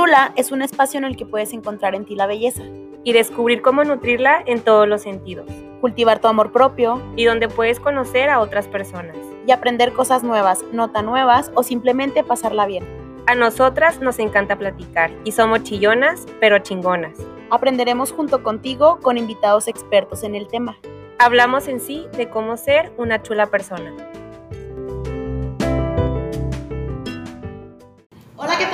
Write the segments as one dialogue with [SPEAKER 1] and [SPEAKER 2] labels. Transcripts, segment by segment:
[SPEAKER 1] Chula es un espacio en el que puedes encontrar en ti la belleza,
[SPEAKER 2] y descubrir cómo nutrirla en todos los sentidos,
[SPEAKER 1] cultivar tu amor propio
[SPEAKER 2] y donde puedes conocer a otras personas.
[SPEAKER 1] y aprender cosas nuevas, no tan nuevas o simplemente pasarla bien.
[SPEAKER 2] A nosotras nos encanta platicar y somos chillonas, pero chingonas.
[SPEAKER 1] Aprenderemos junto contigo con invitados expertos en el tema.
[SPEAKER 2] Hablamos en sí de cómo ser una chula persona.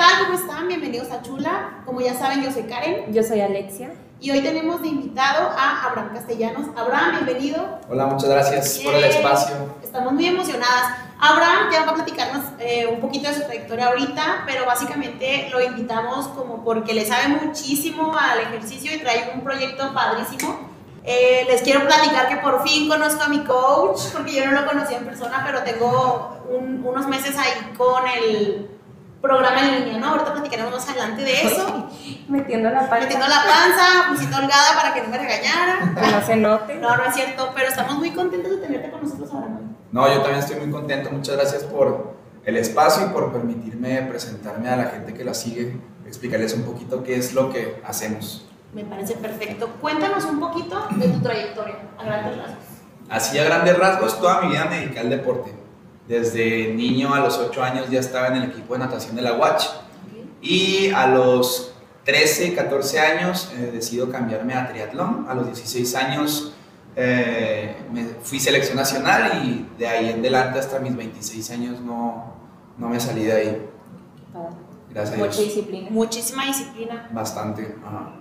[SPEAKER 1] Tal? ¿Cómo están? Bienvenidos a Chula. Como ya saben, yo soy Karen
[SPEAKER 2] Yo soy Alexia.
[SPEAKER 1] y hoy tenemos de invitado a Abraham Castellanos. Abraham, bienvenido.
[SPEAKER 3] Hola, muchas gracias por el
[SPEAKER 1] Bien.
[SPEAKER 3] espacio.
[SPEAKER 1] Estamos muy emocionadas. Abraham ya va a platicarnos eh, un poquito de su trayectoria ahorita, pero básicamente lo invitamos como porque le sabe muchísimo al ejercicio y trae un proyecto padrísimo. Eh, les quiero platicar que por fin conozco a mi coach, porque yo no lo conocía en persona, pero tengo un- unos meses ahí con el programa en línea, ¿no? Ahorita platicaremos más adelante de eso.
[SPEAKER 2] Metiendo la
[SPEAKER 1] Metiendo la panza, pusito holgada para que no me regañara.
[SPEAKER 2] que no se note.
[SPEAKER 1] No, no es cierto, pero estamos muy contentos de tenerte con nosotros ahora. ¿no?
[SPEAKER 3] No, yo también estoy muy contento. Muchas gracias por el espacio y por permitirme presentarme a la gente que la sigue, explicarles un poquito qué es lo que hacemos.
[SPEAKER 1] Me parece perfecto. Cuéntanos un poquito de tu trayectoria, a grandes rasgos.
[SPEAKER 3] Así a grandes rasgos, toda mi vida me dediqué al deporte. Desde niño a los 8 años ya estaba en el equipo de natación de la Watch y a los 13, 14 años eh, decido cambiarme a triatlón. A los 16 años eh, me fui selección nacional y de ahí en adelante hasta mis 26 años no, no me salí de ahí. Gracias a
[SPEAKER 2] Mucha
[SPEAKER 3] Dios.
[SPEAKER 2] disciplina.
[SPEAKER 1] Muchísima disciplina.
[SPEAKER 3] Bastante. ajá.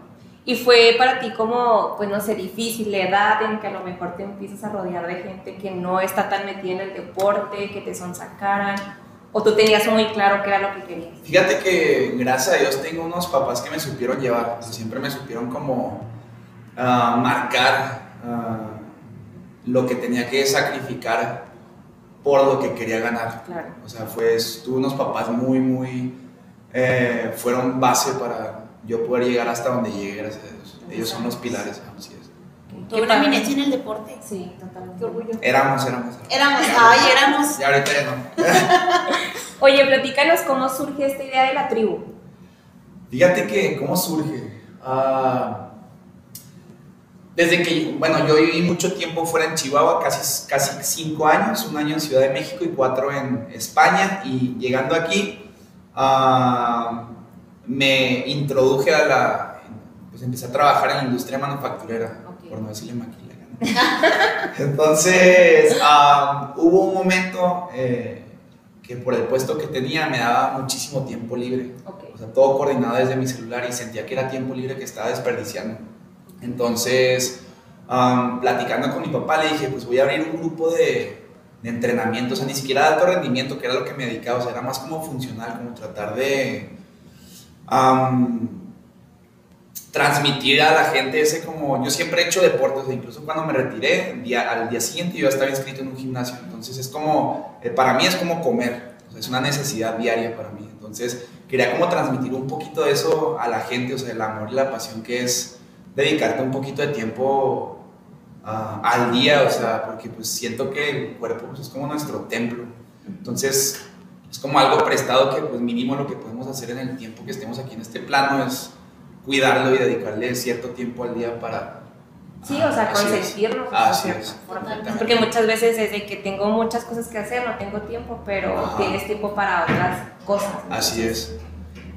[SPEAKER 2] Y fue para ti como, pues no sé, difícil la edad en que a lo mejor te empiezas a rodear de gente que no está tan metida en el deporte, que te sonsacaran, o tú tenías muy claro qué era lo que querías.
[SPEAKER 3] Fíjate que gracias a Dios tengo unos papás que me supieron llevar, siempre me supieron como ah, marcar ah, lo que tenía que sacrificar por lo que quería ganar.
[SPEAKER 2] Claro.
[SPEAKER 3] O sea, fue, tuve unos papás muy, muy, eh, fueron base para yo poder llegar hasta donde llegué, gracias a Dios. Ellos son los pilares, así es.
[SPEAKER 1] Una eminencia en el deporte.
[SPEAKER 2] Sí, totalmente.
[SPEAKER 1] Qué orgullo.
[SPEAKER 3] Éramos, éramos.
[SPEAKER 1] Éramos, ay, éramos.
[SPEAKER 3] Y ahorita ya no.
[SPEAKER 2] Oye, platícanos cómo surge esta idea de la tribu.
[SPEAKER 3] Fíjate que, ¿cómo surge? Ah, desde que, bueno, yo viví mucho tiempo fuera en Chihuahua, casi, casi cinco años, un año en Ciudad de México y cuatro en España, y llegando aquí, ah, me introduje a la, pues empecé a trabajar en la industria manufacturera, por no decirle maquila. ¿no? Entonces, hubo un momento eh, que por el puesto que tenía me daba muchísimo tiempo libre. O sea, todo coordinado desde mi celular y sentía que era tiempo libre que estaba desperdiciando. Entonces, platicando con mi papá, le dije, pues voy a abrir un grupo de, de entrenamiento, o sea, ni siquiera de alto rendimiento, que era lo que me dedicaba, o sea, era más como funcional, como tratar de am, transmitir a la gente ese como, yo siempre he hecho deportes, sea, incluso cuando me retiré, día, al día siguiente yo estaba inscrito en un gimnasio, entonces es como, eh, para mí es como comer, o sea, es una necesidad diaria para mí, entonces quería como transmitir un poquito de eso a la gente, o sea, el amor y la pasión que es dedicarte un poquito de tiempo ah, al día, o sea, porque pues siento que el cuerpo pues, es como nuestro templo, entonces es como algo prestado que pues mínimo lo que podemos hacer en el tiempo que estemos aquí en este plano es cuidarlo y dedicarle cierto tiempo al día para...
[SPEAKER 2] Sí, o sea, consentirnos. de
[SPEAKER 3] Así es.
[SPEAKER 2] Porque muchas veces es de que tengo muchas cosas que hacer, no tengo tiempo, pero
[SPEAKER 3] Ajá.
[SPEAKER 2] tienes tiempo para otras cosas.
[SPEAKER 3] Así es.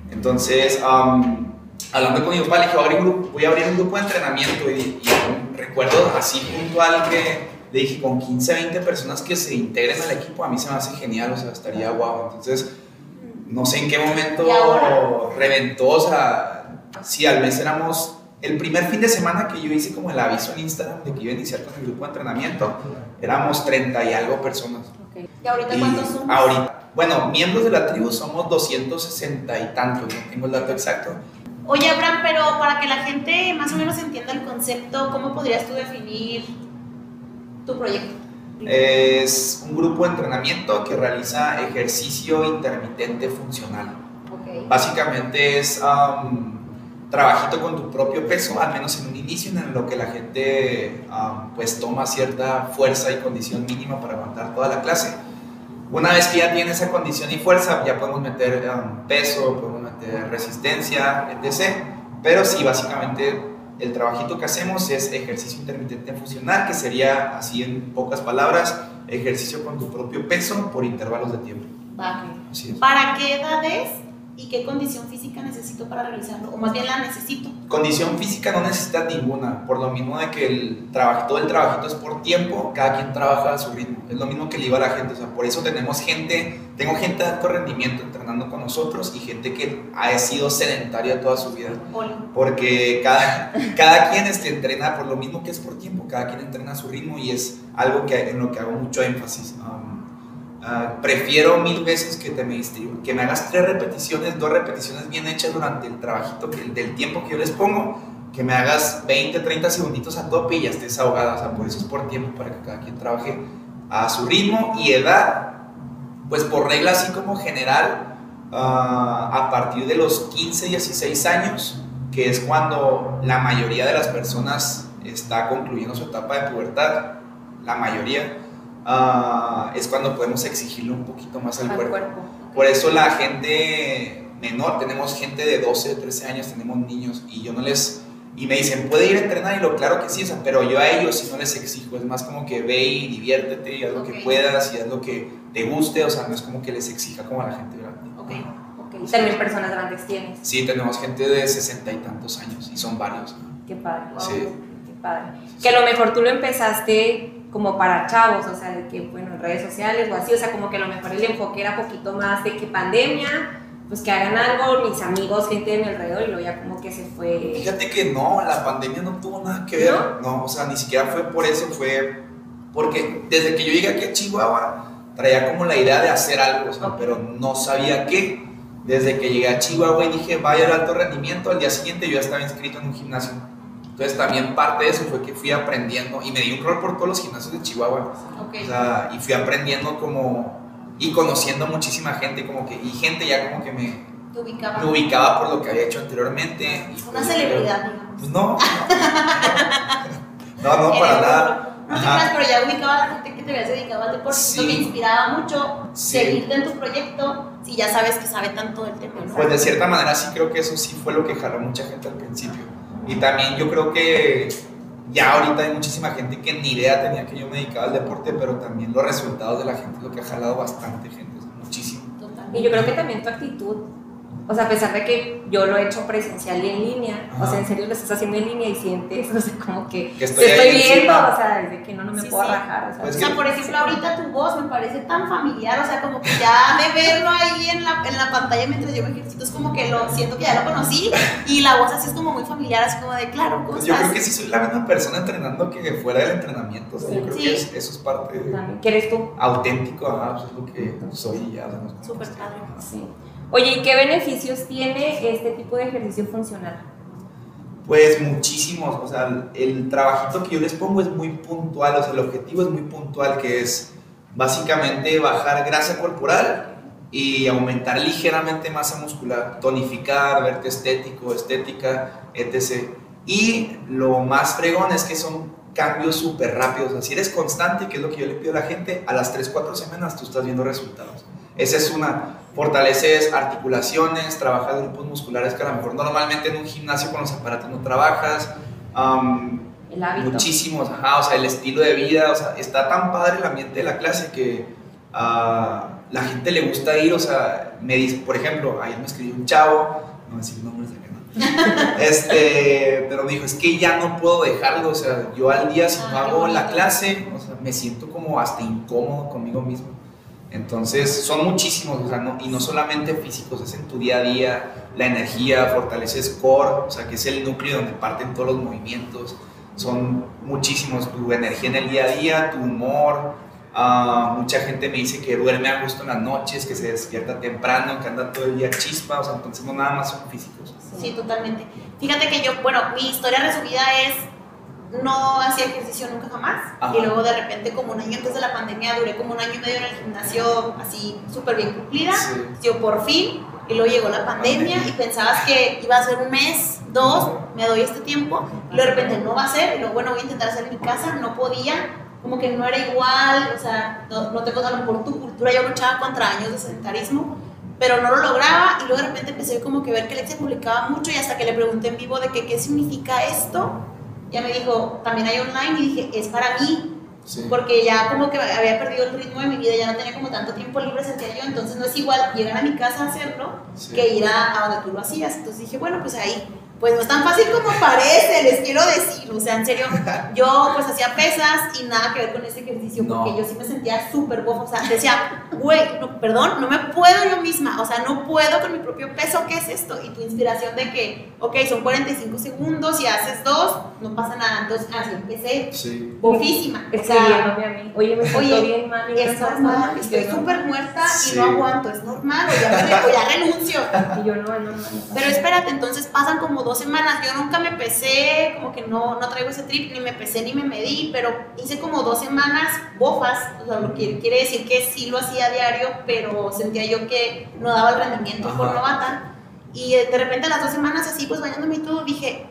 [SPEAKER 3] Entonces, am, hablando con mi papá, le dije, voy a abrir un grupo, voy a abrir un grupo de entrenamiento y, y recuerdo así puntual que le dije, con 15, 20 personas que se integren al equipo, a mí se me hace genial, o sea, estaría guau. Entonces, no sé en qué momento reventó, o sea, sí, al mes éramos, el primer fin de semana que yo hice como el aviso en Instagram de que iba a iniciar con el grupo de entrenamiento, éramos 30 y algo personas.
[SPEAKER 1] ¿Y ahorita
[SPEAKER 3] Y
[SPEAKER 1] cuántos somos?
[SPEAKER 3] ahorita, bueno, miembros de la tribu somos 260 y tantos, no tengo el dato exacto.
[SPEAKER 1] Oye, Abraham, pero para que la gente más o menos entienda el concepto, ¿cómo podrías tú definir tu proyecto?
[SPEAKER 3] Es un grupo de entrenamiento que realiza ejercicio intermitente funcional.
[SPEAKER 1] Ok.
[SPEAKER 3] Básicamente es um, trabajito con tu propio peso, al menos en un inicio, en lo que la gente um, pues toma cierta fuerza y condición mínima para aguantar toda la clase. Una vez que ya tiene esa condición y fuerza, ya podemos meter um, peso, podemos meter resistencia, etc. Pero sí, básicamente el trabajito que hacemos es ejercicio intermitente funcional, que sería, así en pocas palabras, ejercicio con tu propio peso por intervalos de tiempo.
[SPEAKER 1] Así es. ¿Para qué edades y qué condición física necesito para realizarlo? O más bien la necesito.
[SPEAKER 3] Condición física no necesitas ninguna, por lo mismo de que el trabajo, todo el trabajito es por tiempo, cada quien trabaja a su ritmo. Es lo mismo que le iba a la gente, o sea, por eso tenemos gente, tengo gente de alto rendimiento entrenando con nosotros y gente que ha sido sedentaria toda su vida. Porque cada, cada quien este, entrena por lo mismo que es por tiempo, cada quien entrena a su ritmo y es algo que, en lo que hago mucho énfasis. Ah, prefiero mil veces que te me que me hagas tres repeticiones, dos repeticiones bien hechas durante el trabajito, del tiempo que yo les pongo, que me hagas 20, 30 segunditos a tope y ya estés ahogada. O sea, por eso es por tiempo, para que cada quien trabaje a su ritmo y edad. Pues por regla así como general, ah, a partir de los 15, 16 años, que es cuando la mayoría de las personas está concluyendo su etapa de pubertad, la mayoría, Ah, es cuando podemos exigirle un poquito más al, cuerpo. Por eso la gente menor, tenemos gente de 12, 13 años, tenemos niños y yo no les... Y me dicen, ¿puede ir a entrenar? Y lo claro que sí, pero yo a ellos si no les exijo, es más como que ve y diviértete y haz lo que puedas y haz lo que te guste, o sea, no es como que les exija como a la gente grande.
[SPEAKER 2] Ok, ok. ¿Y también personas grandes tienes?
[SPEAKER 3] Sí, tenemos gente de sesenta y tantos años y son varios.
[SPEAKER 2] Qué padre. Sí. Qué padre. Que a lo mejor tú lo empezaste como para chavos, o sea, de que, bueno, en redes sociales o así, o sea, como que a lo mejor el enfoque era poquito más de que pandemia, pues que hagan algo, mis amigos, gente de mi alrededor, y luego ya como que se fue...
[SPEAKER 3] Fíjate que no, la pandemia no tuvo nada que ver, ¿No? o sea, ni siquiera fue por eso, fue porque desde que yo llegué aquí a Chihuahua, traía como la idea de hacer algo, o sea, pero no sabía qué. Desde que llegué a Chihuahua y dije, vaya al alto rendimiento, al día siguiente yo ya estaba inscrito en un gimnasio entonces también parte de eso fue que fui aprendiendo y me di un rol por todos los gimnasios de Chihuahua. O sea, y fui aprendiendo como y conociendo muchísima gente como que y gente ya como que me,
[SPEAKER 1] ubicaba.
[SPEAKER 3] me ubicaba por lo que había hecho anteriormente.
[SPEAKER 1] Una celebridad, digamos.
[SPEAKER 3] Pues no. No, no, para nada.
[SPEAKER 1] No te creas, pero ya ubicaba a la gente que te habías dedicado al deporte. Sí. me inspiraba mucho seguirte en tu proyecto si ya sabes que sabe tanto del tema.
[SPEAKER 3] Pues de cierta manera sí creo que eso sí fue lo que jaló mucha gente al principio y también yo creo que ya ahorita hay muchísima gente que ni idea tenía que yo me dedicaba al deporte, pero también los resultados de la gente lo que ha jalado bastante gente, muchísimo.
[SPEAKER 2] Y yo creo que también tu actitud o sea, a pesar de que yo lo he hecho presencial y en línea, o sea, en serio lo estás haciendo en línea y sientes, o sea, como que,
[SPEAKER 3] que estoy, estoy
[SPEAKER 2] viendo, o sea, desde que no, no me puedo sí. rajar.
[SPEAKER 1] O sea, pues o sea por ejemplo, ahorita tu voz me parece tan familiar, o sea, como que ya de verlo ahí en la, en la pantalla mientras yo me ejercito, es como que lo siento que ya lo conocí y la voz así es como muy familiar, así como de, claro, ¿cómo
[SPEAKER 3] pues
[SPEAKER 1] estás?
[SPEAKER 3] Yo creo que sí soy la misma persona entrenando que fuera del entrenamiento, o sea, yo creo que eso es parte de...
[SPEAKER 2] ¿Qué eres tú?
[SPEAKER 3] Auténtico, ajá, pues es lo que soy ya.
[SPEAKER 1] Súper padre.
[SPEAKER 2] Sí. Oye, ¿y qué beneficios tiene este tipo de ejercicio funcional?
[SPEAKER 3] Pues muchísimos, o sea, el trabajito que yo les pongo es muy puntual, o sea, el objetivo es muy puntual, que es básicamente bajar grasa corporal y aumentar ligeramente masa muscular, tonificar, verte estético, estética, etc. Y lo más fregón es que son cambios súper rápidos, o sea, si eres constante, que es lo que yo le pido a la gente, a las 3, 4 semanas tú estás viendo resultados. Esa es una. Fortaleces articulaciones, trabajas grupos musculares que a lo mejor normalmente en un gimnasio con los aparatos no trabajas.
[SPEAKER 2] el hábito.
[SPEAKER 3] Muchísimos, ajá, o sea, el estilo de vida, o sea, está tan padre el ambiente de la clase que a la gente le gusta ir, o sea, me dice, por ejemplo, ayer me escribió un chavo, no voy a decir nombres de acá, ¿no? este, pero me dijo, es que ya no puedo dejarlo, o sea, yo al día si no hago la clase, o sea, me siento como hasta incómodo conmigo mismo. Entonces, son muchísimos, o sea, no, y no solamente físicos, es en tu día a día, la energía, fortaleces core, o sea, que es el núcleo donde parten todos los movimientos, son muchísimos, tu energía en el día a día, tu humor, uh, mucha gente me dice que duerme a gusto en las noches, que se despierta temprano, que anda todo el día chispa, o sea, entonces no nada más son físicos.
[SPEAKER 1] Sí, totalmente. Fíjate que yo, bueno, mi historia resumida es no hacía ejercicio nunca jamás. Y luego de repente, como un año antes de la pandemia, duré como un año y medio en el gimnasio así súper bien cumplida. Yo por fin, y luego llegó la pandemia, y pensabas que iba a ser un mes, dos, me doy este tiempo, y de repente no va a ser, y luego bueno, voy a intentar hacer en mi casa, no podía. como que no era igual, o sea, no, no tengo lo mejor tu cultura, yo luchaba contra años de sedentarismo, pero no lo lograba y luego de repente empecé como que ver que Alexia publicaba mucho y hasta que le pregunté en vivo de que qué significa esto, ya me dijo, también hay online y dije, es para mí,
[SPEAKER 3] Sí.
[SPEAKER 1] porque ya como que había perdido el ritmo de mi vida, ya no tenía como tanto tiempo libre, sentía yo, entonces no es igual llegar a mi casa a hacerlo
[SPEAKER 3] Sí.
[SPEAKER 1] que ir a, a donde tú lo hacías. Entonces dije, bueno, pues ahí, pues no es tan fácil como parece, les quiero decir, o sea, en serio, yo pues hacía pesas y nada que ver con ese ejercicio,
[SPEAKER 3] No.
[SPEAKER 1] porque yo sí me sentía súper bofa, o sea, decía, güey, no, perdón, no me puedo yo misma, o sea, no puedo con mi propio peso, ¿qué es esto? Y tu inspiración de que, ok, son 45 segundos y haces dos, no pasa nada, entonces así empecé,
[SPEAKER 3] Sí.
[SPEAKER 1] bofísima, o sea,
[SPEAKER 2] Escribiéndome a mí. Oye, me
[SPEAKER 1] Oye,
[SPEAKER 2] bien mal. y
[SPEAKER 1] es normal, estoy súper muerta
[SPEAKER 3] Sí.
[SPEAKER 1] y no aguanto, es normal, o ya, me re- o ya renuncio.
[SPEAKER 2] Y yo no, no, no.
[SPEAKER 1] Pero espérate, entonces pasan como dos semanas, yo nunca me pesé, como que no, no traigo ese trip, ni me pesé ni me medí, pero hice como dos semanas bofas, o sea, lo que quiere decir que sí lo hacía a diario, pero sentía yo que no daba el rendimiento por
[SPEAKER 3] Ajá.
[SPEAKER 1] novata. Y eh, de repente a las dos semanas así, pues bañándome y todo, dije,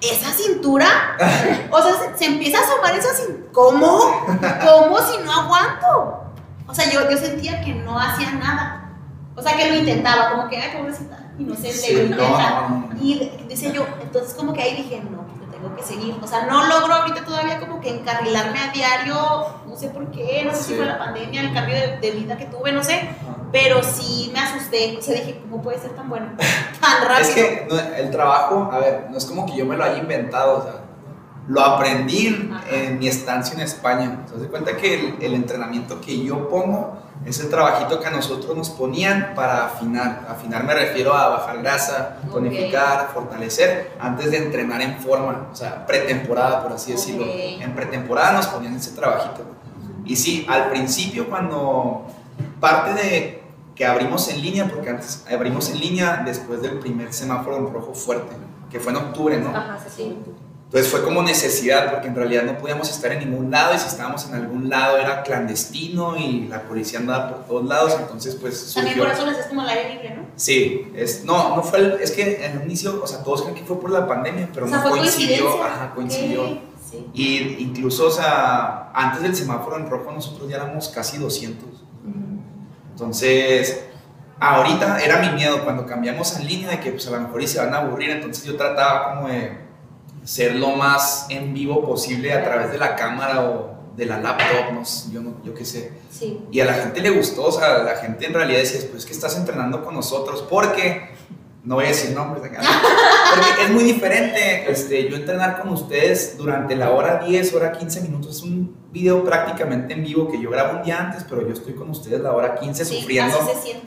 [SPEAKER 1] ¿esa cintura? O sea, se, se empieza a asomar esa cintura. ¿Cómo? ¿Cómo si no aguanto? O sea, yo, yo sentía que no hacía nada. O sea, que lo intentaba, como que, ay, pobrecita, inocente,
[SPEAKER 3] Sí,
[SPEAKER 1] lo
[SPEAKER 3] no.
[SPEAKER 1] Y decía yo, entonces como que ahí dije, no, yo tengo que seguir. O sea, no logro ahorita todavía como que encarrilarme a diario, no sé por qué, no sé
[SPEAKER 3] Sí.
[SPEAKER 1] si fue la pandemia, el cambio de, de vida que tuve, no sé, pero sí me asusté. O sea, dije, ¿cómo puede ser tan bueno? Tan rápido.
[SPEAKER 3] Es que el trabajo, a ver, no es como que yo me lo haya inventado, o sea, lo aprendí en mi estancia en España. ¿Te das cuenta que el, el entrenamiento que yo pongo es el trabajito que a nosotros nos ponían para afinar? Afinar me refiero a bajar grasa, tonificar, fortalecer, antes de entrenar en forma, o sea, pretemporada, por así decirlo. En pretemporada nos ponían ese trabajito. Y sí, al principio cuando parte de que abrimos en línea, porque antes abrimos en línea después del primer semáforo en rojo fuerte, que fue en octubre, ¿no?
[SPEAKER 2] Ajá, sí.
[SPEAKER 3] Entonces fue como necesidad, porque en realidad no podíamos estar en ningún lado y si estábamos en algún lado era clandestino y la policía andaba por todos lados, entonces pues
[SPEAKER 1] También
[SPEAKER 3] surgió...
[SPEAKER 1] por eso les es como el aire libre, ¿no?
[SPEAKER 3] Sí, es, no, no fue el, es que en un inicio, o sea, todos creen que fue por la pandemia, pero
[SPEAKER 1] o sea,
[SPEAKER 3] no
[SPEAKER 1] fue
[SPEAKER 3] coincidió, ajá, coincidió.
[SPEAKER 1] Sí.
[SPEAKER 3] Y incluso, o sea, antes del semáforo en rojo nosotros ya éramos casi 200. Entonces, ahorita era mi miedo cuando cambiamos en línea de que pues a lo mejor y se van a aburrir, entonces yo trataba como de ser lo más en vivo posible a través de la cámara o de la laptop, no sé, yo, no, yo qué sé.
[SPEAKER 1] Sí.
[SPEAKER 3] Y a la gente le gustó, o sea, la gente en realidad decía, pues que estás entrenando con nosotros, porque, no voy a decir nombres acá, porque es muy diferente este, yo entrenar con ustedes durante la hora 10, hora 15 minutos, es un video prácticamente en vivo que yo grabo un día antes, pero yo estoy con ustedes la hora 15
[SPEAKER 1] Sí,
[SPEAKER 3] sufriendo,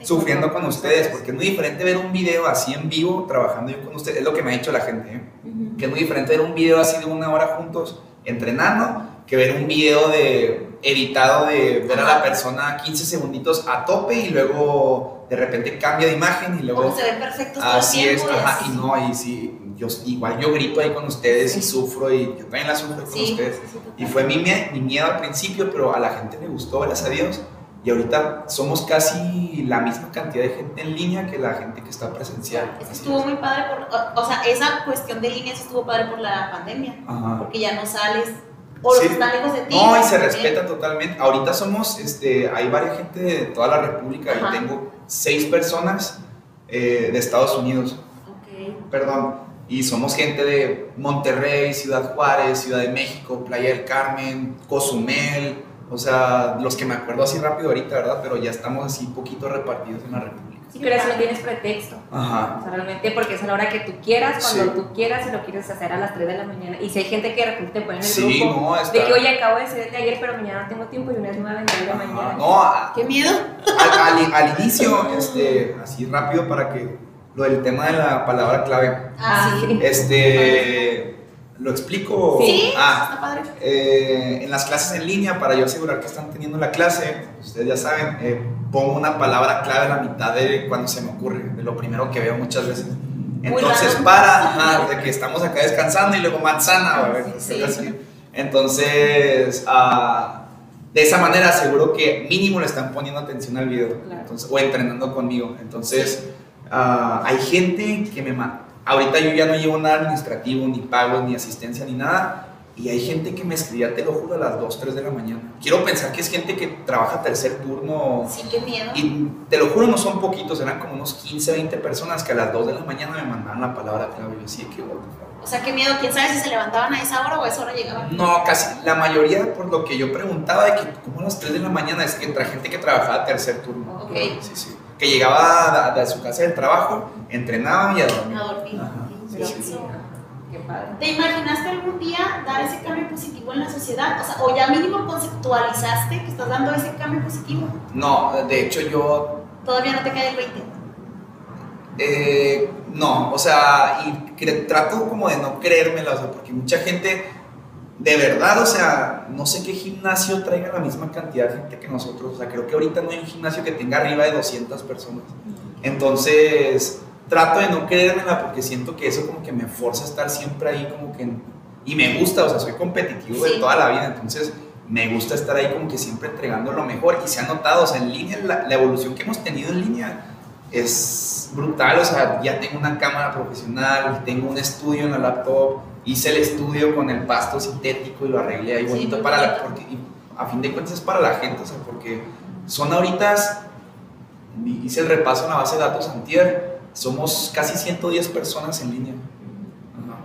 [SPEAKER 3] sufriendo con ustedes, porque es muy diferente ver un video así en vivo, trabajando yo con ustedes, es lo que me ha dicho la gente, ¿eh? Que es muy diferente ver un video así de una hora juntos entrenando que ver un video de editado de ver a la persona 15 segunditos a tope y luego de repente cambia de imagen y luego
[SPEAKER 1] se ve perfecto
[SPEAKER 3] así es, ajá,
[SPEAKER 1] así.
[SPEAKER 3] y no, y sí, yo igual yo grito ahí con ustedes y sufro y yo también la sufro con
[SPEAKER 1] Sí,
[SPEAKER 3] ustedes.
[SPEAKER 1] sí, sí, total.
[SPEAKER 3] Y fue mi, mi miedo al principio, pero a la gente le gustó, gracias a Dios. Y ahorita somos casi la misma cantidad de gente en línea que la gente que está presencial.
[SPEAKER 1] Es que
[SPEAKER 3] Así
[SPEAKER 1] estuvo
[SPEAKER 3] es.
[SPEAKER 1] muy padre por, o, sea, esa cuestión de líneas estuvo padre por la pandemia,
[SPEAKER 3] Ajá.
[SPEAKER 1] porque ya no sales, o los
[SPEAKER 3] Sí.
[SPEAKER 1] que están lejos de ti.
[SPEAKER 3] No, y se respeta totalmente. Ahorita somos, este, hay varias gente de toda la República. Yo tengo seis personas eh, de Estados Unidos,
[SPEAKER 1] Ok.
[SPEAKER 3] perdón. Y somos gente de Monterrey, Ciudad Juárez, Ciudad de México, Playa del Carmen, Cozumel. O sea, los que me acuerdo así rápido ahorita, ¿verdad? Pero ya estamos así poquito repartidos en la República.
[SPEAKER 2] Sí, pero eso no tienes pretexto.
[SPEAKER 3] Ajá.
[SPEAKER 2] O sea, realmente porque es a la hora que tú quieras, cuando
[SPEAKER 3] Sí.
[SPEAKER 2] tú quieras y lo quieres hacer a las 3 de la mañana. Y si hay gente que de repente te pone en el
[SPEAKER 3] Sí,
[SPEAKER 2] grupo
[SPEAKER 3] no, está.
[SPEAKER 2] de que, oye, acabo de hacer el de ayer, pero mañana no tengo tiempo y una es 9 de la mañana.
[SPEAKER 3] No, a-
[SPEAKER 1] Qué miedo.
[SPEAKER 3] al, al- al inicio, este, así rápido para que lo del tema de la palabra clave.
[SPEAKER 1] Ah, sí.
[SPEAKER 3] Este, ¿lo explico?
[SPEAKER 1] Sí,
[SPEAKER 3] Ah,
[SPEAKER 1] está padre.
[SPEAKER 3] eh, en las clases en línea, para yo asegurar que están teniendo la clase, ustedes ya saben, eh, pongo una palabra clave a la mitad de cuando se me ocurre, de lo primero que veo muchas veces. Entonces, para, ajá, de que estamos acá descansando y luego manzana, a ver,
[SPEAKER 1] Sí.
[SPEAKER 3] así. Entonces, ah, de esa manera aseguro que mínimo le están poniendo atención al video
[SPEAKER 2] Claro.
[SPEAKER 3] entonces, o entrenando conmigo. Entonces, ah, hay gente que me... ma- Ahorita yo ya no llevo nada administrativo, ni pagos, ni asistencia, ni nada. Y hay gente que me escribía, te lo juro, a las 2, 3 de la mañana. Quiero pensar que es gente que trabaja tercer turno.
[SPEAKER 1] Sí, qué miedo.
[SPEAKER 3] Y te lo juro, no son poquitos, eran como unos 15, 20 personas que a las 2 de la mañana me mandaban la palabra clave. Y yo decía, qué bueno.
[SPEAKER 1] O sea, qué miedo. ¿Quién sabe si se levantaban a esa hora o a esa hora llegaban?
[SPEAKER 3] No, casi la mayoría, por lo que yo preguntaba, de que como a las 3 de la mañana, es que entra gente que trabajaba tercer turno.
[SPEAKER 1] Ok.
[SPEAKER 3] Sí, sí. Que llegaba de, de su casa del trabajo, entrenaba y a dormir.
[SPEAKER 1] A dormir.
[SPEAKER 3] Ajá,
[SPEAKER 1] Qué
[SPEAKER 3] sí, sí.
[SPEAKER 1] intenso.
[SPEAKER 2] Qué padre.
[SPEAKER 1] ¿Te imaginaste algún día dar ese cambio positivo en la sociedad? O sea, o ya mínimo conceptualizaste que estás dando ese cambio positivo.
[SPEAKER 3] No, de hecho yo
[SPEAKER 1] Todavía no te cae el 20.
[SPEAKER 3] Eh, no, o sea, y trato como de no creérmela, o sea, porque mucha gente, de verdad, o sea, no sé qué gimnasio traiga la misma cantidad de gente que nosotros, o sea, creo que ahorita no hay un gimnasio que tenga arriba de 200 personas. Entonces, trato de no creérmela porque siento que eso como que me forza a estar siempre ahí como que... y me gusta, o sea, soy competitivo de toda la vida, entonces me gusta estar ahí como que siempre entregando lo mejor y se ha notado, o sea, en línea, la, la evolución que hemos tenido en línea es brutal, o sea, ya tengo una cámara profesional, tengo un estudio en la laptop, hice el estudio con el pasto sintético y lo arreglé ahí
[SPEAKER 1] Sí,
[SPEAKER 3] bonito
[SPEAKER 1] muy
[SPEAKER 3] para la, porque a fin de cuentas es para la gente, o sea, porque son ahorita, hice el repaso en la base de datos antier, somos casi 110 personas en línea.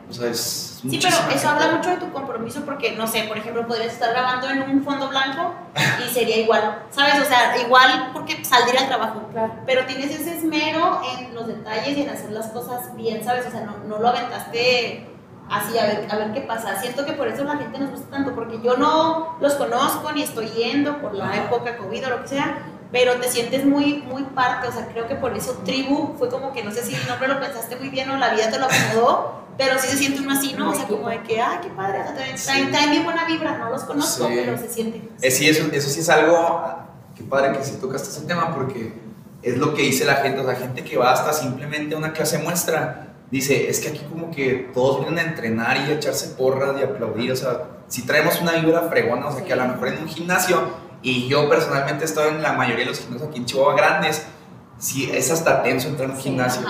[SPEAKER 3] O sea, es
[SPEAKER 1] Sí, pero eso
[SPEAKER 3] gente.
[SPEAKER 1] habla mucho de tu compromiso porque, no sé, por ejemplo, podrías estar grabando en un fondo blanco y sería igual, ¿sabes? O sea, igual porque saldría al trabajo.
[SPEAKER 2] Claro.
[SPEAKER 1] Pero tienes ese esmero en los detalles y en hacer las cosas bien, ¿sabes? O sea, no, no lo aventaste así a ver, a ver qué pasa. Siento que por eso la gente nos gusta tanto, porque yo no los conozco ni estoy yendo por la época COVID o lo que sea, pero te sientes muy, muy parte. O sea, creo que por eso Tribu fue como que no sé si el nombre lo pensaste muy bien o la vida te lo acomodó. Pero sí se siente uno así, ¿no? O sea, como de que, ah, qué padre, o sea, traen, bien buena vibra, no los conozco,
[SPEAKER 3] Sí.
[SPEAKER 1] pero se siente.
[SPEAKER 3] Eh, sí, eso, eso sí es algo, qué padre que sí tocaste ese tema porque es lo que dice la gente, o sea, gente que va hasta simplemente una clase muestra, dice, es que aquí como que todos vienen a entrenar y a echarse porras y aplaudir, o sea, si traemos una vibra fregona, o sea, que a lo mejor en un gimnasio, y yo personalmente estoy en la mayoría de los gimnasios aquí en Chihuahua grandes, sí, es hasta tenso entrar a un gimnasio.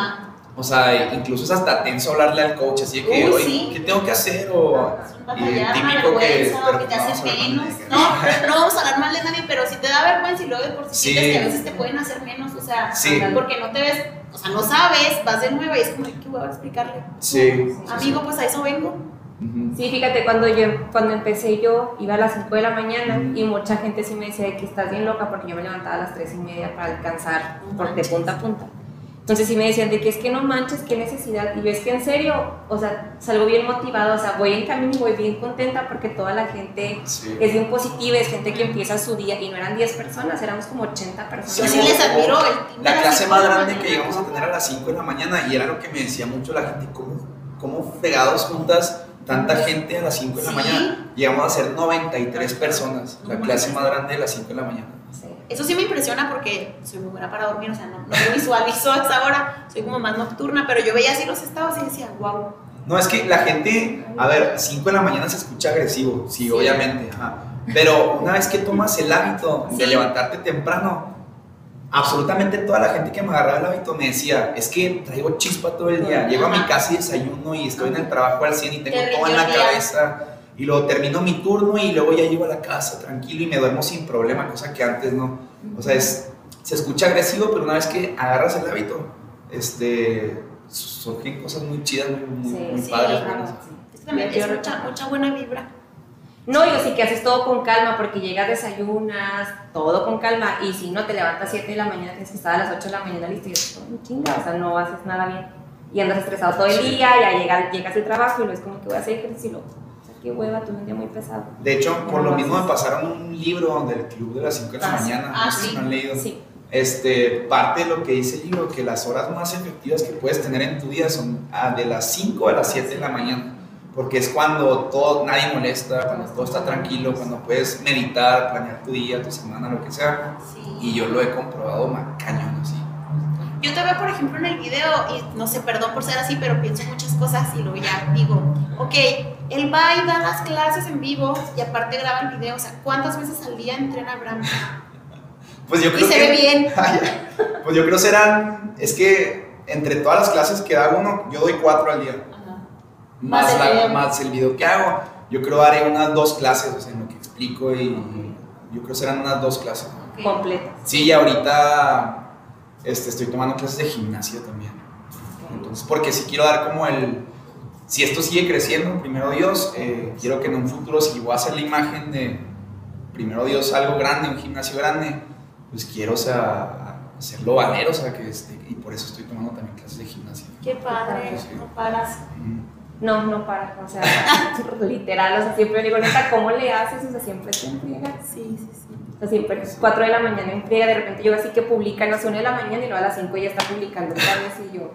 [SPEAKER 3] O sea, incluso es hasta tenso hablarle al coach, así de que,
[SPEAKER 1] Uy, sí.
[SPEAKER 3] ¿qué tengo que hacer? O,
[SPEAKER 1] batallar, una
[SPEAKER 3] típico que- pero
[SPEAKER 1] que te
[SPEAKER 3] no
[SPEAKER 1] hace menos. No, no vamos a hablar mal de nadie, pero si te da vergüenza y luego de por sí,
[SPEAKER 3] Sí.
[SPEAKER 1] que a veces te pueden hacer menos, o sea,
[SPEAKER 3] Sí.
[SPEAKER 1] porque no te ves, o sea, no sabes, vas de nueva y es como, qué huevo explicarle.
[SPEAKER 3] Sí.
[SPEAKER 1] Amigo, pues a eso vengo.
[SPEAKER 3] Ujú.
[SPEAKER 2] Sí, fíjate, cuando yo cuando empecé yo iba a las 5 de la mañana y mucha gente sí me decía que estás bien loca porque yo me levantaba a las 3 y media para alcanzar por de punta a punta. Entonces sí me decían de que es que no manches, qué necesidad. Y yo es que en serio, o sea, salgo bien motivada, o sea, voy en camino y voy bien contenta porque toda la gente
[SPEAKER 3] Sí.
[SPEAKER 2] es bien positiva, es gente que empieza su día y no eran 10 personas, éramos como 80 personas.
[SPEAKER 1] Yo sí
[SPEAKER 3] como-
[SPEAKER 1] les admiro el de
[SPEAKER 3] La
[SPEAKER 1] las
[SPEAKER 3] clase más grande que llegamos a tener a las 5 de la mañana y era lo que me decía mucho la gente, ¿cómo, cómo fregados juntas tanta gente a las 5 de la
[SPEAKER 1] Sí.
[SPEAKER 3] mañana? Llegamos a ser 93 personas, la clase más grande de las 5 de la mañana.
[SPEAKER 1] Eso sí me impresiona porque soy muy buena para dormir, o sea, no, no me visualizo a esa hora, soy como más nocturna, pero yo veía así los estados y decía, wow.
[SPEAKER 3] No, es que la gente, a ver, 5 de la mañana se escucha agresivo, sí,
[SPEAKER 1] Sí.
[SPEAKER 3] obviamente, ajá. pero una vez que tomas el hábito de
[SPEAKER 1] Sí.
[SPEAKER 3] levantarte temprano, absolutamente toda la gente que me agarraba el hábito me decía, es que traigo chispa todo el día, llego a mi casa y desayuno y estoy en el trabajo al 100 y tengo
[SPEAKER 1] Te
[SPEAKER 3] todo en la cabeza y luego termino mi turno y luego ya llego a la casa tranquilo y me duermo sin problema, cosa que antes no. O sea, es, se escucha agresivo, pero una vez que agarras el hábito, este, surgen cosas muy chidas, muy, muy,
[SPEAKER 2] Sí,
[SPEAKER 3] muy
[SPEAKER 1] sí,
[SPEAKER 3] padres.
[SPEAKER 1] claro.
[SPEAKER 3] buenas.
[SPEAKER 1] Es que también es mucha, mucha buena vibra.
[SPEAKER 2] No, yo sí que haces todo con calma porque llegas, desayunas, todo con calma y si no te levantas 7 de la mañana, tienes que estar a las 8 de la mañana listo y es todo chinga, o sea, no haces nada bien. Y andas estresado todo el
[SPEAKER 3] Sí.
[SPEAKER 2] día, ya llegas, llegas al trabajo y lo es como que voy a hacer ejercicio y lo, o sea, qué hueva, tuve un día muy pesado.
[SPEAKER 3] De hecho, por lo
[SPEAKER 2] lo
[SPEAKER 3] mismo me pasaron un libro del Club de las 5 de la mañana,
[SPEAKER 1] Ah,
[SPEAKER 3] no sé si
[SPEAKER 1] sí.
[SPEAKER 3] lo han leído.
[SPEAKER 2] Sí,
[SPEAKER 3] Este, parte de lo que dice el libro, que las horas más efectivas que puedes tener en tu día son ah, de las 5 a las 7 de la mañana, porque es cuando todo, nadie molesta, cuando todo está tranquilo, cuando puedes meditar, planear tu día, tu semana, lo que sea.
[SPEAKER 1] Sí.
[SPEAKER 3] Y yo lo he comprobado macañón, así.
[SPEAKER 1] Yo te veo, por ejemplo, en el video, y no sé, perdón por ser así, pero pienso muchas cosas y luego ya digo, ok, él va y da las clases en vivo y aparte graba el video, o sea, ¿cuántas veces al día entrena Abraham?
[SPEAKER 3] Pues yo
[SPEAKER 1] Y
[SPEAKER 3] creo
[SPEAKER 1] se
[SPEAKER 3] que,
[SPEAKER 1] ve bien.
[SPEAKER 3] Pues yo creo serán, es que entre todas las clases que da uno, yo doy cuatro al día.
[SPEAKER 1] Ajá.
[SPEAKER 3] más,
[SPEAKER 1] Más el
[SPEAKER 3] la- más el video que hago. yo creo haré unas dos clases, o sea, en lo que explico y yo creo que serán unas dos clases.
[SPEAKER 1] Ok.
[SPEAKER 2] Completa.
[SPEAKER 3] Sí, y ahorita este, estoy tomando clases de gimnasia también. Entonces, porque si quiero dar como el... Si esto sigue creciendo, primero Dios, eh, quiero que en un futuro, si voy a hacer la imagen de, primero Dios, algo grande, un gimnasio grande, pues quiero, o sea, hacerlo valer, o sea, que este, y por eso estoy tomando también clases de gimnasia.
[SPEAKER 1] Qué padre,
[SPEAKER 3] Sí.
[SPEAKER 1] no paras.
[SPEAKER 3] Mm.
[SPEAKER 2] No, no para, o sea, literal, o sea, siempre digo, neta, ¿cómo le haces? O sea, siempre te entregas.
[SPEAKER 1] Sí, sí, sí.
[SPEAKER 2] O sea, siempre 4 de la mañana en friega, de repente yo así que publican a las 1 de la mañana y luego a las 5 ya está publicando otra vez y yo,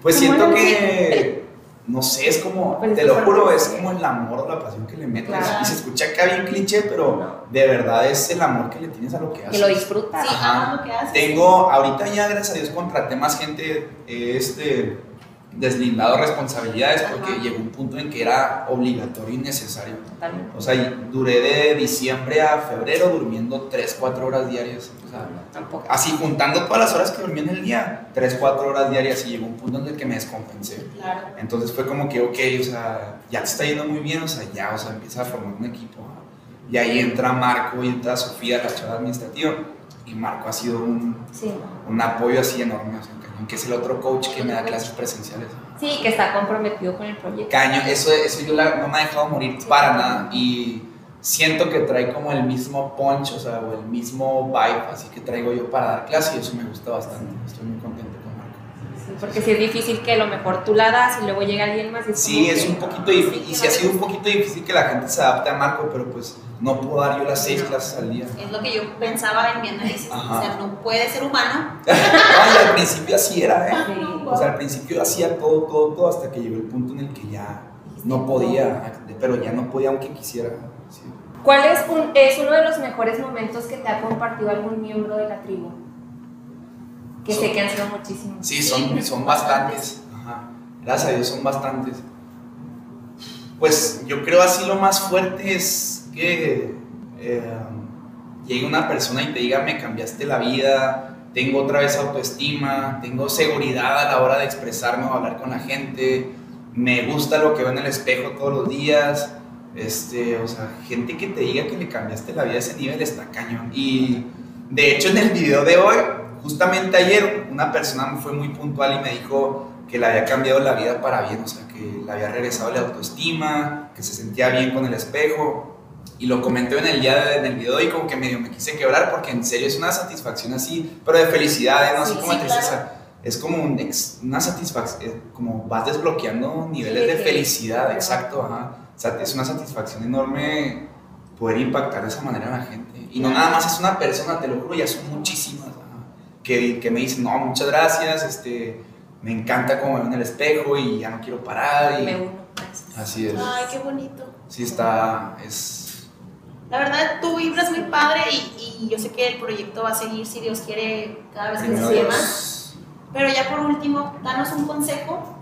[SPEAKER 3] Pues
[SPEAKER 2] ¿Cómo
[SPEAKER 3] siento que, no sé, es como,
[SPEAKER 2] Pues es
[SPEAKER 3] te lo juro, es como el amor o la pasión que le metes.
[SPEAKER 2] Claro.
[SPEAKER 3] Y se escucha acá bien cliché, pero
[SPEAKER 2] No.
[SPEAKER 3] de verdad es el amor que le tienes a lo que haces.
[SPEAKER 2] que lo disfrutas.
[SPEAKER 1] Sí, amas lo que haces.
[SPEAKER 3] Tengo, ahorita ya gracias a Dios contraté más gente, este, deslindado responsabilidades porque
[SPEAKER 1] Ajá.
[SPEAKER 3] llegó un punto en que era obligatorio y necesario.
[SPEAKER 2] Totalmente.
[SPEAKER 3] O sea, duré de diciembre a febrero durmiendo 3, 4 horas diarias. O sea,
[SPEAKER 2] Tampoco.
[SPEAKER 3] así juntando todas las horas que dormí en el día, 3, 4 horas diarias y llegó un punto en el que me descompensé.
[SPEAKER 1] Claro.
[SPEAKER 3] Entonces fue como que, ok, o sea, ya te está yendo muy bien, o sea, ya, o sea, empieza a formar un equipo. Y ahí entra Marco y entra Sofía, la chava administrativa. Y Marco ha sido un,
[SPEAKER 2] Sí.
[SPEAKER 3] un apoyo así enorme, o sea, cañón, que es el otro coach que me da clases presenciales.
[SPEAKER 2] Sí, que está comprometido con el proyecto.
[SPEAKER 3] Caño, eso, eso yo la- no me ha dejado morir para nada. Y siento que trae como el mismo punch, o sea, o el mismo vibe, así que traigo yo para dar clase y eso me gusta bastante. Estoy muy contento con Marco.
[SPEAKER 2] Sí, porque sí es difícil que a lo mejor tú la das y luego llega alguien más y
[SPEAKER 3] Sí, es un poquito difícil, y sí ha sido un poquito difícil que la gente se adapte a Marco, pero pues no puedo dar yo las seis clases al día.
[SPEAKER 1] Es lo que yo pensaba en mi análisis.
[SPEAKER 3] Ajá.
[SPEAKER 1] O sea, no puede ser humano.
[SPEAKER 3] Ay, al principio así era, ¿eh?
[SPEAKER 2] Sí.
[SPEAKER 3] O sea, al principio hacía todo, todo, todo, hasta que llegó el punto en el que ya no podía, pero ya no podía aunque quisiera. sí.
[SPEAKER 2] ¿Cuál es, un- es uno de los mejores momentos que te ha compartido algún miembro de la tribu? Que sé
[SPEAKER 3] Son-
[SPEAKER 2] que han sido muchísimos.
[SPEAKER 3] Sí, son, son bastantes. Ajá. Gracias a Dios son bastantes. Pues yo creo así lo más fuerte es que eh, llegue una persona y te diga me cambiaste la vida, tengo otra vez autoestima, tengo seguridad a la hora de expresarme o hablar con la gente, me gusta lo que veo en el espejo todos los días. Este, o sea, gente que te diga que le cambiaste la vida a ese nivel está cañón. Y de hecho en el video de hoy, justamente ayer, una persona fue muy puntual y me dijo que le había cambiado la vida para bien, o sea, que le había regresado la autoestima, que se sentía bien con el espejo. Y lo comenté en el día de- en el video y como que medio me quise quebrar porque en serio es una satisfacción así, pero de felicidad, ¿eh? no así
[SPEAKER 1] Sí,
[SPEAKER 3] como
[SPEAKER 1] sí,
[SPEAKER 3] de tristeza. Es como un ex- una satisfacción, como vas desbloqueando niveles
[SPEAKER 2] Sí,
[SPEAKER 3] de felicidad, exacto, ajá. O sea, es una satisfacción enorme poder impactar de esa manera a la gente. Y no
[SPEAKER 1] Claro.
[SPEAKER 3] nada más es una persona, te lo juro, ya son muchísimas, ajá, que, que me dicen, no, muchas gracias, este, me encanta cómo me veo en el espejo y ya no quiero parar. Y,
[SPEAKER 2] Me uno.
[SPEAKER 3] Así es.
[SPEAKER 1] Ay, qué bonito.
[SPEAKER 3] Sí está, es...
[SPEAKER 1] La verdad, tú vibras muy padre y, y yo sé que el proyecto va a seguir, si Dios quiere, cada vez que se más. Pero ya por último, danos un consejo.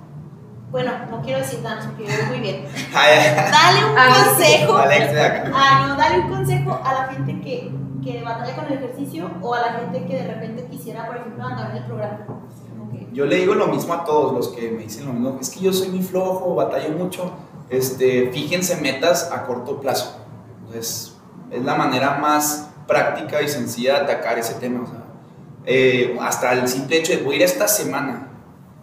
[SPEAKER 1] Bueno, no quiero decir danos porque yo muy bien. Dale un
[SPEAKER 2] Ah,
[SPEAKER 1] consejo. Ah, no, dale un consejo a la gente que, que batalla con el ejercicio o a la gente que de repente quisiera, por ejemplo, andar en el programa.
[SPEAKER 3] Yo le digo lo mismo a todos los que me dicen lo mismo, es que yo soy muy flojo, batallo mucho. Este, fíjense metas a corto plazo. Entonces, es la manera más práctica y sencilla de atacar ese tema. o sea, eh, hasta el simple hecho de voy a ir esta semana.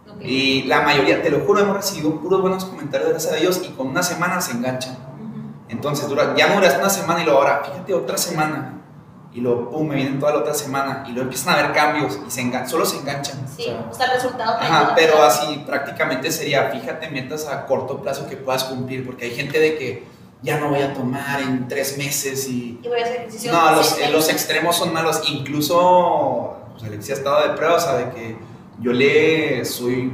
[SPEAKER 1] Ok.
[SPEAKER 3] Y la mayoría, te lo juro, hemos recibido puros buenos comentarios, gracias a Dios, y con una semana se enganchan.
[SPEAKER 1] Ujú.
[SPEAKER 3] Entonces, dura, ya no duraste una semana y luego ahora, fíjate, otra semana. Y luego, pum, me vienen toda la otra semana. Y luego empiezan a haber cambios y se engan- solo se enganchan. o
[SPEAKER 1] Sí,
[SPEAKER 3] sea,
[SPEAKER 1] o sea, el resultado
[SPEAKER 3] Ajá, pero así prácticamente sería, fíjate metas a corto plazo que puedas cumplir, porque hay gente de que ya no voy a tomar en tres meses y...
[SPEAKER 1] Y voy a hacer ejercicio.
[SPEAKER 3] No, los, los extremos son malos, incluso pues, Alexia ha estado de prueba, o sea, de que yo le soy,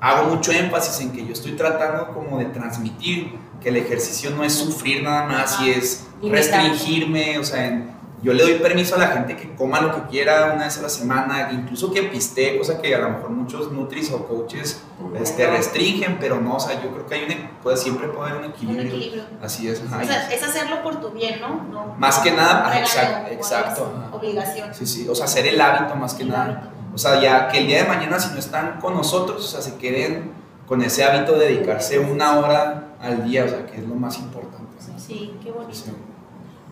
[SPEAKER 3] hago mucho énfasis en que yo estoy tratando como de transmitir que el ejercicio no es sufrir nada más y es restringirme, o sea, en- yo le doy permiso a la gente que coma lo que quiera una vez a la semana, incluso que pistee, cosa que a lo mejor muchos nutris o coaches este, restringen, pero no, o sea, yo creo que hay un, pues, siempre puede haber un
[SPEAKER 1] Un
[SPEAKER 3] equilibrio.
[SPEAKER 1] equilibrio.
[SPEAKER 3] Así es, ajá,
[SPEAKER 1] O sea, es hacerlo por tu bien, ¿no? No-
[SPEAKER 3] Más que nada, ah,
[SPEAKER 1] regaño
[SPEAKER 3] exacto, ajá.
[SPEAKER 1] Obligación.
[SPEAKER 3] Sí, sí, o sea, hacer el hábito más que
[SPEAKER 1] El
[SPEAKER 3] nada.
[SPEAKER 1] hábito.
[SPEAKER 3] O sea, ya que el día de mañana si no están con nosotros, o sea, se queden con ese hábito de dedicarse una hora al día, o sea, que es lo más importante.
[SPEAKER 1] Sí, qué bonito.
[SPEAKER 3] Sí.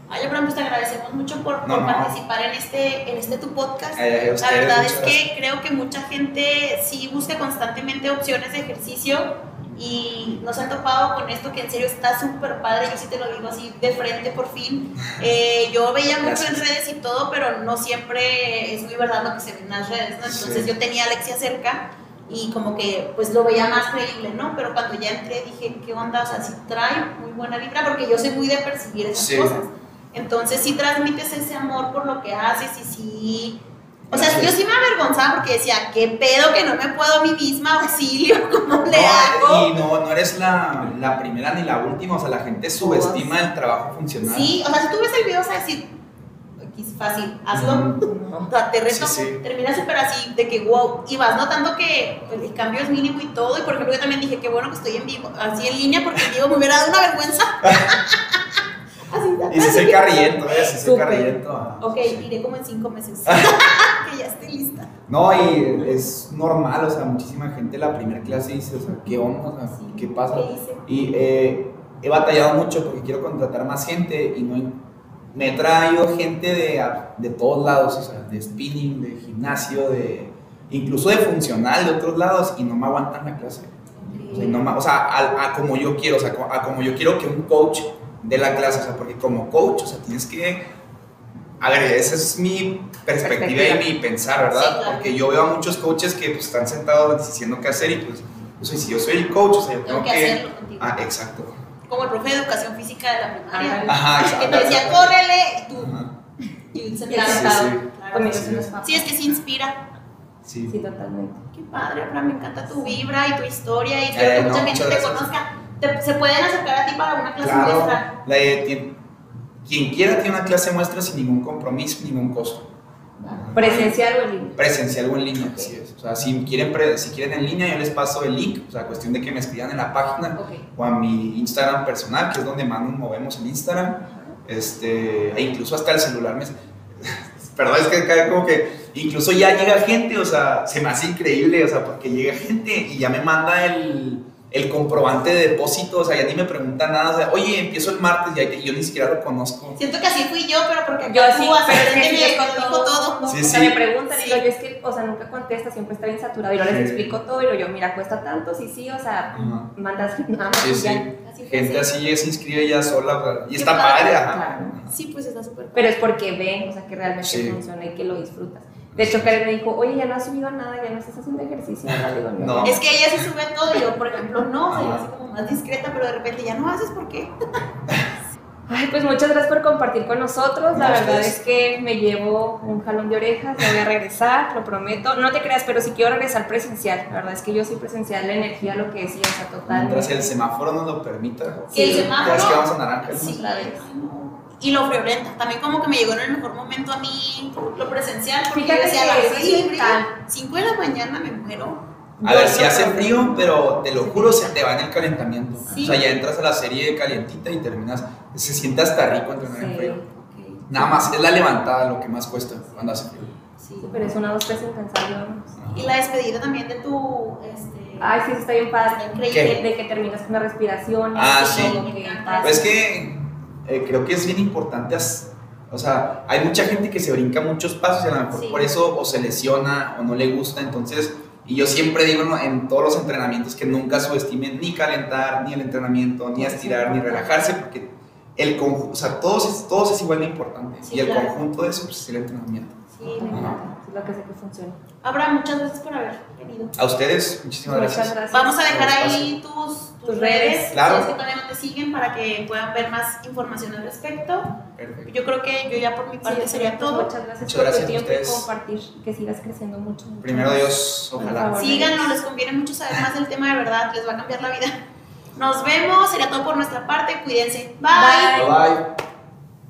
[SPEAKER 1] Ay, Abraham, pues te agradecemos mucho por, por
[SPEAKER 3] no.
[SPEAKER 1] participar en este, en este tu podcast.
[SPEAKER 3] Eh,
[SPEAKER 1] La verdad es que creo que mucha gente sí busca constantemente opciones de ejercicio y nos han topado con esto que en serio está súper padre, yo sí te lo digo así de frente por fin. Eh, yo veía mucho en
[SPEAKER 3] Gracias.
[SPEAKER 1] redes y todo, pero no siempre es muy verdad lo que se ve en las redes, ¿no? Entonces
[SPEAKER 3] Sí.
[SPEAKER 1] yo tenía a Alexia cerca y como que pues lo veía más creíble, ¿no? Pero cuando ya entré dije, ¿qué onda? O sea, sí trae muy buena vibra porque yo soy muy de percibir esas
[SPEAKER 3] Sí.
[SPEAKER 1] cosas. Entonces sí transmites ese amor por lo que haces y sí... O sea, yo sí me avergonzaba porque decía, ¿qué pedo que no me puedo a mí misma auxilio? ¿Cómo le
[SPEAKER 3] No,
[SPEAKER 1] hago?
[SPEAKER 3] y no, no eres la, la primera ni la última, o sea, la gente subestima el trabajo funcional.
[SPEAKER 1] Sí, o sea, si tú ves el video vas a decir, aquí es fácil, hazlo.
[SPEAKER 3] Ujú.
[SPEAKER 1] O sea, te reto,
[SPEAKER 3] Sí, sí.
[SPEAKER 1] termina súper así, de que wow, y vas notando que el cambio es mínimo y todo, y por ejemplo yo también dije, qué bueno que estoy en vivo, así en línea, porque en vivo me hubiera dado una vergüenza.
[SPEAKER 3] Y si soy carriento, ¿eh? Si soy
[SPEAKER 2] Súper.
[SPEAKER 3] carriento. ah.
[SPEAKER 1] Ok, iré como en cinco meses, que ya estoy lista.
[SPEAKER 3] No, y es normal, o sea, muchísima gente la primera clase dice, o sea, ¿qué onda? O sea,
[SPEAKER 1] Sí.
[SPEAKER 3] ¿qué pasa? Y eh, he batallado mucho porque quiero contratar más gente y no me he traído gente de, de todos lados, o sea, de spinning, de gimnasio, de incluso de funcional de otros lados y no me aguantan la clase. O sea, no me- o sea, a, a como yo quiero, o sea, a como yo quiero que un coach dé la clase, o sea, porque como coach, o sea, tienes que... A ver, esa es mi perspectiva,
[SPEAKER 2] Perspectiva.
[SPEAKER 3] y mi pensar, ¿verdad?
[SPEAKER 1] Sí, claro.
[SPEAKER 3] Porque yo veo a muchos coaches que pues, están sentados diciendo qué hacer y pues, o sea, si yo soy el coach, o sea, yo
[SPEAKER 1] Tengo
[SPEAKER 3] tengo
[SPEAKER 1] que
[SPEAKER 3] que...
[SPEAKER 1] hacerlo contigo.
[SPEAKER 3] Ah, exacto.
[SPEAKER 1] Como el profe de educación física de la primaria.
[SPEAKER 3] Ajá,
[SPEAKER 1] que
[SPEAKER 3] exacto.
[SPEAKER 1] te decía, córrele, y tú,
[SPEAKER 3] Ajá.
[SPEAKER 1] y un
[SPEAKER 2] Sí,
[SPEAKER 1] sentado.
[SPEAKER 3] sí, sí.
[SPEAKER 1] claro.
[SPEAKER 3] Sí.
[SPEAKER 1] es que se inspira.
[SPEAKER 3] Sí.
[SPEAKER 2] Sí, totalmente.
[SPEAKER 1] Qué padre, Abraham, me encanta tu vibra y tu historia y
[SPEAKER 3] Eh,
[SPEAKER 1] quiero que
[SPEAKER 3] no,
[SPEAKER 1] mucha gente te
[SPEAKER 3] gracias.
[SPEAKER 1] conozca. Te- se pueden acercar a ti para una clase
[SPEAKER 3] Claro,
[SPEAKER 1] muestra.
[SPEAKER 3] la de- tien- quien quiera tiene una clase muestra sin ningún compromiso, ningún costo.
[SPEAKER 2] Presencial o en línea.
[SPEAKER 3] Presencial o en línea, así es. O sea, si quieren, pre- si quieren en línea, yo les paso el link, o sea, cuestión de que me escriban en la página o a mi Instagram personal, que es donde más nos movemos en Instagram. Este, e incluso hasta el celular me. Perdón, es que cae como que incluso ya llega gente, o sea, se me hace increíble, o sea, porque llega gente y ya me manda el, el comprobante de depósito, o sea, ya ni me pregunta nada, o sea, oye, empiezo el martes y ahí yo ni siquiera lo conozco.
[SPEAKER 1] Siento que así fui yo, pero porque
[SPEAKER 2] Yo
[SPEAKER 1] acá
[SPEAKER 2] sí,
[SPEAKER 1] tú
[SPEAKER 2] pero es que
[SPEAKER 1] me
[SPEAKER 2] es con
[SPEAKER 1] dijo
[SPEAKER 2] todo.
[SPEAKER 1] todo.
[SPEAKER 3] Sí,
[SPEAKER 2] o sea,
[SPEAKER 3] sí.
[SPEAKER 2] me preguntan y digo, yo es que, o sea, nunca contesta, siempre está bien saturado. Y yo les explico todo y lo yo, mira, cuesta tanto, sí, sí, o sea, mandas nada más
[SPEAKER 3] Sí,
[SPEAKER 2] y
[SPEAKER 3] sí.
[SPEAKER 2] ya.
[SPEAKER 1] Así
[SPEAKER 3] Gente
[SPEAKER 1] así.
[SPEAKER 3] así ya se inscribe ya sola, y está
[SPEAKER 1] padre.
[SPEAKER 3] padre, ajá.
[SPEAKER 2] Claro.
[SPEAKER 1] Sí, pues está súper
[SPEAKER 2] Pero es porque ven, o sea, que realmente
[SPEAKER 3] Sí.
[SPEAKER 2] funciona y que lo disfrutas. De hecho, Karen me dijo, oye, ya no has subido nada, ya no estás haciendo ejercicio. Digo,
[SPEAKER 3] No.
[SPEAKER 1] Es que ella sí sube todo y yo, por ejemplo, no, soy así como más discreta, pero de repente ya no haces, ¿por qué?
[SPEAKER 2] Ay, pues muchas gracias por compartir con nosotros. La
[SPEAKER 3] No,
[SPEAKER 2] verdad es que me llevo un jalón de orejas, ya voy a regresar, lo prometo. No te creas, pero sí quiero regresar presencial. La verdad es que yo soy presencial, la energía, lo que decía, o sea, total.
[SPEAKER 3] Mientras el semáforo nos lo permita.
[SPEAKER 1] Sí, el semáforo.
[SPEAKER 3] Ya es que vamos a naranja. ¿no?
[SPEAKER 1] Sí,
[SPEAKER 2] otra vez.
[SPEAKER 1] Y lo friolenta, también como que me llegó en el mejor momento a mí lo presencial, porque
[SPEAKER 2] Fíjate
[SPEAKER 1] yo decía, a las
[SPEAKER 2] eso
[SPEAKER 1] seis
[SPEAKER 2] sí
[SPEAKER 1] de
[SPEAKER 2] está.
[SPEAKER 1] 5 de la mañana me muero.
[SPEAKER 3] A ver, si hace frío, pero te lo juro, se te va en el calentamiento.
[SPEAKER 1] Sí.
[SPEAKER 3] O sea, ya entras a la serie calientita y terminas. Se siente hasta rico entrenar en
[SPEAKER 2] Sí.
[SPEAKER 3] frío. Nada más, es la levantada lo que más cuesta cuando hace frío.
[SPEAKER 1] Sí.
[SPEAKER 2] Sí, pero es una, dos, tres intensas, digamos.
[SPEAKER 1] Y la despedida también de tu, este,
[SPEAKER 2] Ay, sí, está bien padre.
[SPEAKER 1] increíble.
[SPEAKER 2] De, de que terminas con una respiración.
[SPEAKER 3] Ah, sí.
[SPEAKER 2] que.
[SPEAKER 3] Pues es que eh, creo que es bien importante. O sea, hay mucha gente que se brinca muchos pasos y a lo mejor
[SPEAKER 1] Sí.
[SPEAKER 3] por eso o se lesiona o no le gusta. Entonces, y yo siempre digo ¿no? en todos los entrenamientos que nunca subestimen ni calentar, ni el entrenamiento, ni estirar, ni relajarse, porque el conjunto, o sea, todos es, todos es igual de importante.
[SPEAKER 1] Sí,
[SPEAKER 3] y el
[SPEAKER 1] claro.
[SPEAKER 3] conjunto de eso pues, es el entrenamiento.
[SPEAKER 1] Sí,
[SPEAKER 2] lo que sé que funciona.
[SPEAKER 1] Abraham, muchas gracias por haber venido.
[SPEAKER 3] A ustedes, muchísimas
[SPEAKER 2] Muchas
[SPEAKER 3] gracias.
[SPEAKER 2] gracias.
[SPEAKER 1] Vamos a dejar ahí tus, tus
[SPEAKER 2] Tus
[SPEAKER 1] redes,
[SPEAKER 2] redes.
[SPEAKER 3] Claro.
[SPEAKER 1] si es que todavía no te siguen, para que puedan ver más información al respecto.
[SPEAKER 3] Perfecto.
[SPEAKER 1] Yo creo que yo ya por mi parte
[SPEAKER 2] Sí,
[SPEAKER 1] sería todo.
[SPEAKER 2] Muchas gracias
[SPEAKER 3] Muchas
[SPEAKER 2] por
[SPEAKER 3] gracias
[SPEAKER 2] tu tiempo y compartir. Que sigas creciendo mucho. mucho
[SPEAKER 3] Primero
[SPEAKER 2] más.
[SPEAKER 3] Dios, ojalá.
[SPEAKER 1] Síganos, les conviene mucho saber más del tema de verdad, les va a cambiar la vida. Nos vemos, sería todo por nuestra parte, cuídense. Bye.
[SPEAKER 2] Bye.
[SPEAKER 3] Bye.